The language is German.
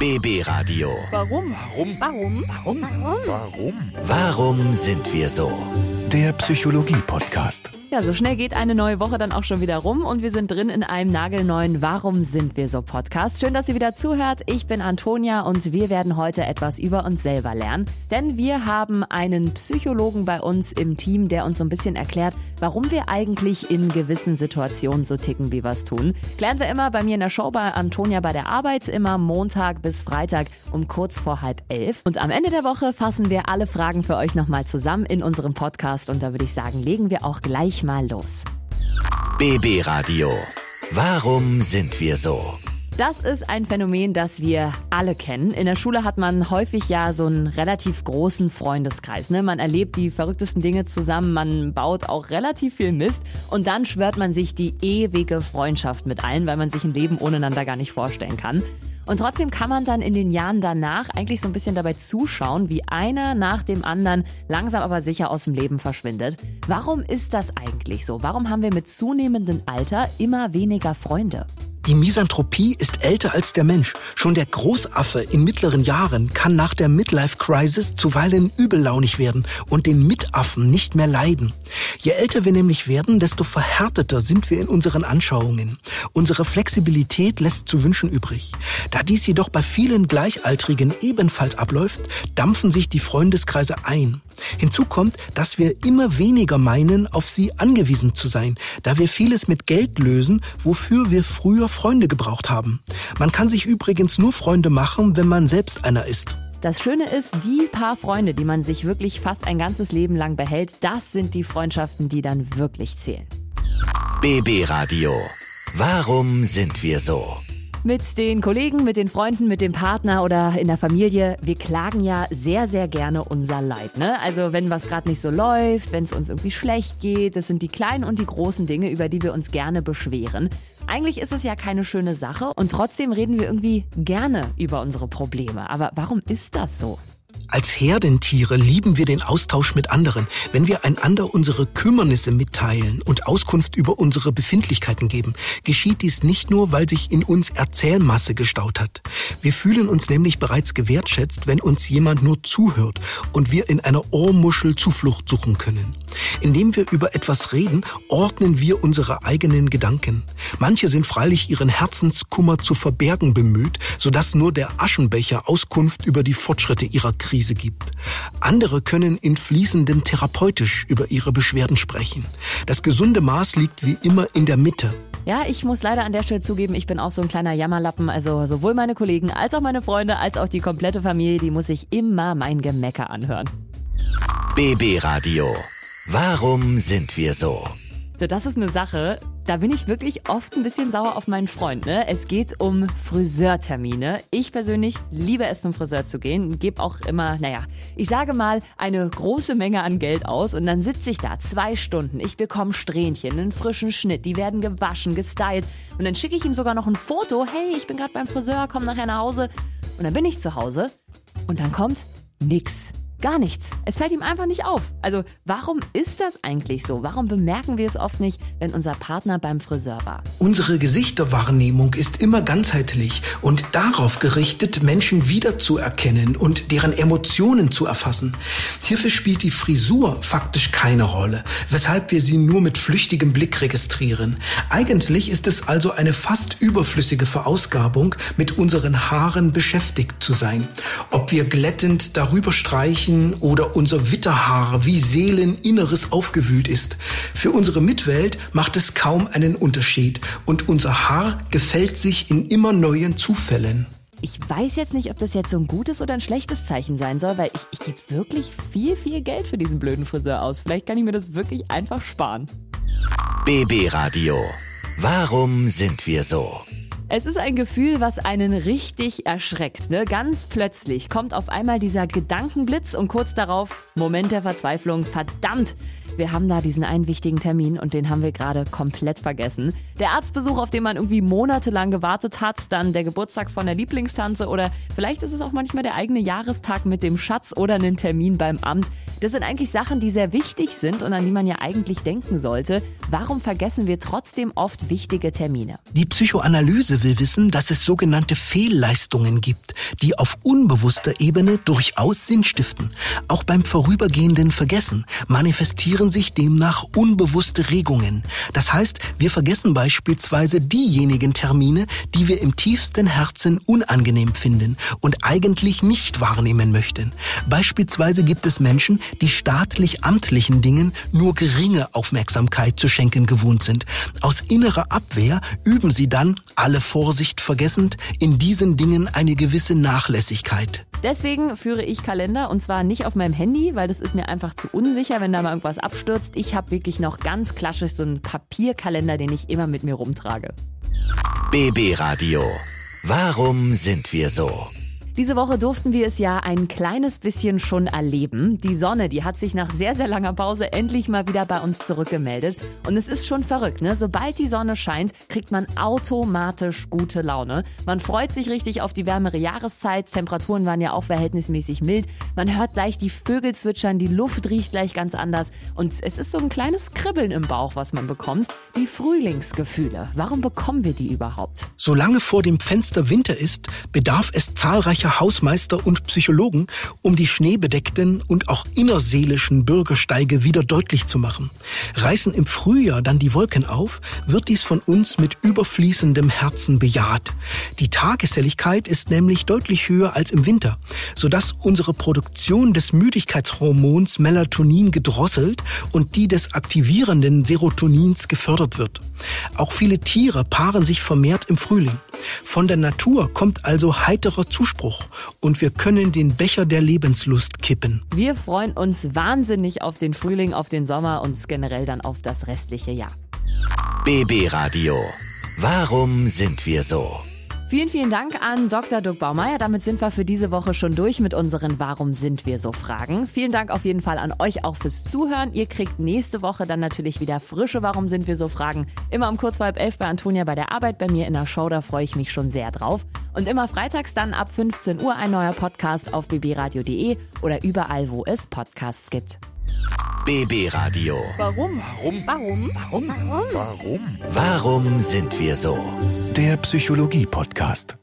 BB Radio. Warum? Warum? Warum? Warum? Warum? Warum sind wir so? Der Psychologie-Podcast. Ja, so schnell geht eine neue Woche dann auch schon wieder rum und wir sind drin in einem nagelneuen Warum sind wir so Podcast. Schön, dass ihr wieder zuhört. Ich bin Antonia und wir werden heute etwas über uns selber lernen, denn wir haben einen Psychologen bei uns im Team, der uns so ein bisschen erklärt, warum wir eigentlich in gewissen Situationen so ticken, wie wir es tun. Klären wir immer bei mir in der Show bei Antonia bei der Arbeit, immer Montag bis Freitag um kurz vor halb elf. Und am Ende der Woche fassen wir alle Fragen für euch nochmal zusammen in unserem Podcast und da würde ich sagen, legen wir auch gleich mal los. BB Radio. Warum sind wir so? Das ist ein Phänomen, das wir alle kennen. In der Schule hat man häufig ja so einen relativ großen Freundeskreis. Ne? Man erlebt die verrücktesten Dinge zusammen, man baut auch relativ viel Mist und dann schwört man sich die ewige Freundschaft mit allen, weil man sich ein Leben ohne einander gar nicht vorstellen kann. Und trotzdem kann man dann in den Jahren danach eigentlich so ein bisschen dabei zuschauen, wie einer nach dem anderen langsam aber sicher aus dem Leben verschwindet. Warum ist das eigentlich so? Warum haben wir mit zunehmendem Alter immer weniger Freunde? Die Misanthropie ist älter als der Mensch. Schon der Großaffe in mittleren Jahren kann nach der Midlife-Crisis zuweilen übellaunig werden und den Mitaffen nicht mehr leiden. Je älter wir nämlich werden, desto verhärteter sind wir in unseren Anschauungen. Unsere Flexibilität lässt zu wünschen übrig. Da dies jedoch bei vielen Gleichaltrigen ebenfalls abläuft, dampfen sich die Freundeskreise ein. Hinzu kommt, dass wir immer weniger meinen, auf sie angewiesen zu sein, da wir vieles mit Geld lösen, wofür wir früher Freunde gebraucht haben. Man kann sich übrigens nur Freunde machen, wenn man selbst einer ist. Das Schöne ist, die paar Freunde, die man sich wirklich fast ein ganzes Leben lang behält, das sind die Freundschaften, die dann wirklich zählen. BB Radio. Warum sind wir so? Mit den Kollegen, mit den Freunden, mit dem Partner oder in der Familie, wir klagen ja sehr, sehr gerne unser Leid. Ne? Also wenn was gerade nicht so läuft, wenn es uns irgendwie schlecht geht, das sind die kleinen und die großen Dinge, über die wir uns gerne beschweren. Eigentlich ist es ja keine schöne Sache und trotzdem reden wir irgendwie gerne über unsere Probleme. Aber warum ist das so? Als Herdentiere lieben wir den Austausch mit anderen. Wenn wir einander unsere Kümmernisse mitteilen und Auskunft über unsere Befindlichkeiten geben, geschieht dies nicht nur, weil sich in uns Erzählmasse gestaut hat. Wir fühlen uns nämlich bereits gewertschätzt, wenn uns jemand nur zuhört und wir in einer Ohrmuschel Zuflucht suchen können. Indem wir über etwas reden, ordnen wir unsere eigenen Gedanken. Manche sind freilich ihren Herzenskummer zu verbergen bemüht, sodass nur der Aschenbecher Auskunft über die Fortschritte ihrer Krise gibt. Andere können in fließendem therapeutisch über ihre Beschwerden sprechen. Das gesunde Maß liegt wie immer in der Mitte. Ja, ich muss leider an der Stelle zugeben, ich bin auch so ein kleiner Jammerlappen. Also sowohl meine Kollegen als auch meine Freunde als auch die komplette Familie, die muss sich immer mein Gemecker anhören. BB Radio. Warum sind wir so? So, das ist eine Sache, da bin ich wirklich oft ein bisschen sauer auf meinen Freund. Ne? Es geht um Friseurtermine. Ich persönlich liebe es, zum Friseur zu gehen. Gebe auch immer, naja, ich sage mal, eine große Menge an Geld aus. Und dann sitze ich da zwei Stunden. Ich bekomme Strähnchen, einen frischen Schnitt. Die werden gewaschen, gestylt. Und dann schicke ich ihm sogar noch ein Foto. Hey, ich bin gerade beim Friseur, komm nachher nach Hause. Und dann bin ich zu Hause. Und dann kommt nix. Gar nichts. Es fällt ihm einfach nicht auf. Also warum ist das eigentlich so? Warum bemerken wir es oft nicht, wenn unser Partner beim Friseur war? Unsere Gesichterwahrnehmung ist immer ganzheitlich und darauf gerichtet, Menschen wiederzuerkennen und deren Emotionen zu erfassen. Hierfür spielt die Frisur faktisch keine Rolle, weshalb wir sie nur mit flüchtigem Blick registrieren. Eigentlich ist es also eine fast überflüssige Verausgabung, mit unseren Haaren beschäftigt zu sein. Ob wir glättend darüber streichen, oder unser Witterhaar wie Seeleninneres aufgewühlt ist. Für unsere Mitwelt macht es kaum einen Unterschied und unser Haar gefällt sich in immer neuen Zufällen. Ich weiß jetzt nicht, ob das jetzt so ein gutes oder ein schlechtes Zeichen sein soll, weil ich, ich gebe wirklich viel, viel Geld für diesen blöden Friseur aus. Vielleicht kann ich mir das wirklich einfach sparen. BB Radio. Warum sind wir so? Es ist ein Gefühl, was einen richtig erschreckt. Ne? Ganz plötzlich kommt auf einmal dieser Gedankenblitz und kurz darauf Moment der Verzweiflung. Verdammt, wir haben da diesen einen wichtigen Termin und den haben wir gerade komplett vergessen. Der Arztbesuch, auf den man irgendwie monatelang gewartet hat, dann der Geburtstag von der Lieblingstante oder vielleicht ist es auch manchmal der eigene Jahrestag mit dem Schatz oder einen Termin beim Amt. Das sind eigentlich Sachen, die sehr wichtig sind und an die man ja eigentlich denken sollte. Warum vergessen wir trotzdem oft wichtige Termine? Die Psychoanalyse will wissen, dass es sogenannte Fehlleistungen gibt, die auf unbewusster Ebene durchaus Sinn stiften. Auch beim vorübergehenden Vergessen manifestieren sich demnach unbewusste Regungen. Das heißt, wir vergessen beispielsweise diejenigen Termine, die wir im tiefsten Herzen unangenehm finden und eigentlich nicht wahrnehmen möchten. Beispielsweise gibt es Menschen, die staatlich-amtlichen Dingen nur geringe Aufmerksamkeit zu schenken gewohnt sind. Aus innerer Abwehr üben sie dann, alle Vorsicht vergessend, in diesen Dingen eine gewisse Nachlässigkeit. Deswegen führe ich Kalender und zwar nicht auf meinem Handy, weil das ist mir einfach zu unsicher, wenn da mal irgendwas abstürzt. Ich habe wirklich noch ganz klassisch so einen Papierkalender, den ich immer mit mir rumtrage. BB Radio. Warum sind wir so? Diese Woche durften wir es ja ein kleines bisschen schon erleben. Die Sonne, die hat sich nach sehr, sehr langer Pause endlich mal wieder bei uns zurückgemeldet. Und es ist schon verrückt, ne? Sobald die Sonne scheint, kriegt man automatisch gute Laune. Man freut sich richtig auf die wärmere Jahreszeit. Temperaturen waren ja auch verhältnismäßig mild. Man hört gleich die Vögel zwitschern, die Luft riecht gleich ganz anders. Und es ist so ein kleines Kribbeln im Bauch, was man bekommt. Die Frühlingsgefühle. Warum bekommen wir die überhaupt? Solange vor dem Fenster Winter ist, bedarf es zahlreicher Hausmeister und Psychologen, um die schneebedeckten und auch innerseelischen Bürgersteige wieder deutlich zu machen. Reißen im Frühjahr dann die Wolken auf, wird dies von uns mit überfließendem Herzen bejaht. Die Tageshelligkeit ist nämlich deutlich höher als im Winter, sodass unsere Produktion des Müdigkeitshormons Melatonin gedrosselt und die des aktivierenden Serotonins gefördert wird. Auch viele Tiere paaren sich vermehrt im Frühling. Von der Natur kommt also heiterer Zuspruch und wir können den Becher der Lebenslust kippen. Wir freuen uns wahnsinnig auf den Frühling, auf den Sommer und generell dann auf das restliche Jahr. BB Radio. Warum sind wir so? Vielen, vielen Dank an Dr. Dirk Baumeier. Damit sind wir für diese Woche schon durch mit unseren Warum sind wir so Fragen. Vielen Dank auf jeden Fall an euch auch fürs Zuhören. Ihr kriegt nächste Woche dann natürlich wieder frische Warum sind wir so Fragen. Immer um kurz vor halb elf bei Antonia bei der Arbeit, bei mir in der Show. Da freue ich mich schon sehr drauf. Und immer freitags dann ab 15 Uhr ein neuer Podcast auf bbradio.de oder überall, wo es Podcasts gibt. BB Radio. Warum? Warum? Warum? Warum? Warum? Warum sind wir so? Der Psychologie-Podcast.